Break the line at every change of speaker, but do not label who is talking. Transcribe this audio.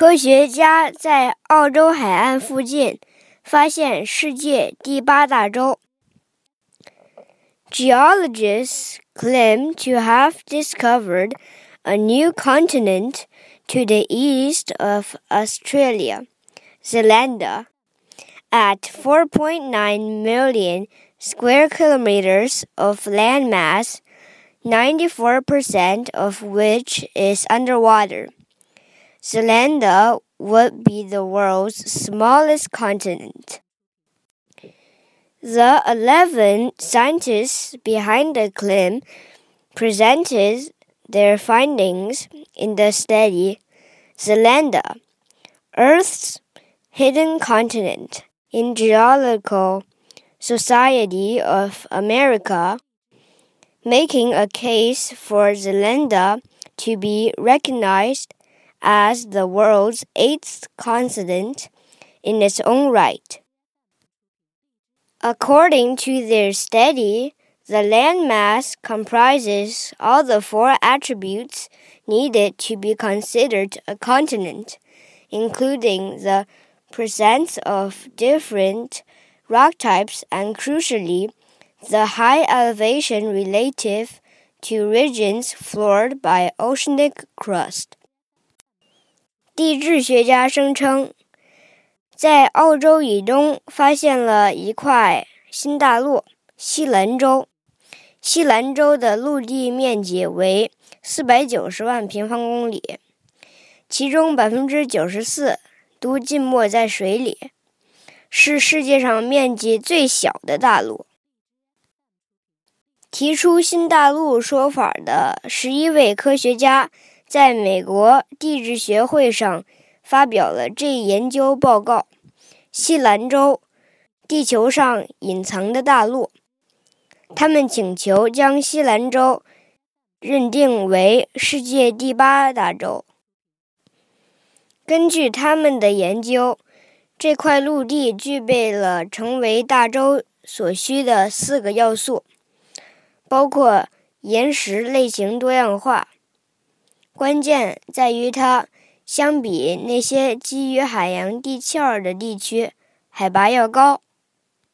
科学家在澳洲海岸附近发现世界第八大洲。Geologists claim to have discovered a new continent to the east of Australia, Zealandia, at 4.9 million square kilometers of landmass, 94% of which is underwater. Zealandia would be the world's smallest continent. The 11 scientists behind the claim presented their findings in the study Zealandia, Earth's hidden continent in Geological Society of America, making a case for Zealandia to be recognized as the world's eighth continent in its own right. According to their study, the landmass comprises all the four attributes needed to be considered a continent, including the presence of different rock types and, crucially, the high elevation relative to regions floored by oceanic crust. 地质学家声称，在澳洲以东发现了一块新大陆——西兰州。西兰州的陆地面积为四百九十万平方公里，其中百分之九十四都浸没在水里，是世界上面积最小的大陆。提出新大陆说法的十一位科学家。在美国地质学会上发表了这一研究报告，《西兰州：地球上隐藏的大陆》。他们请求将西兰州认定为世界第八大洲。根据他们的研究，这块陆地具备了成为大洲所需的四个要素，包括岩石类型多样化。关键在于它相比那些基于海洋地壳的地区，海拔要高。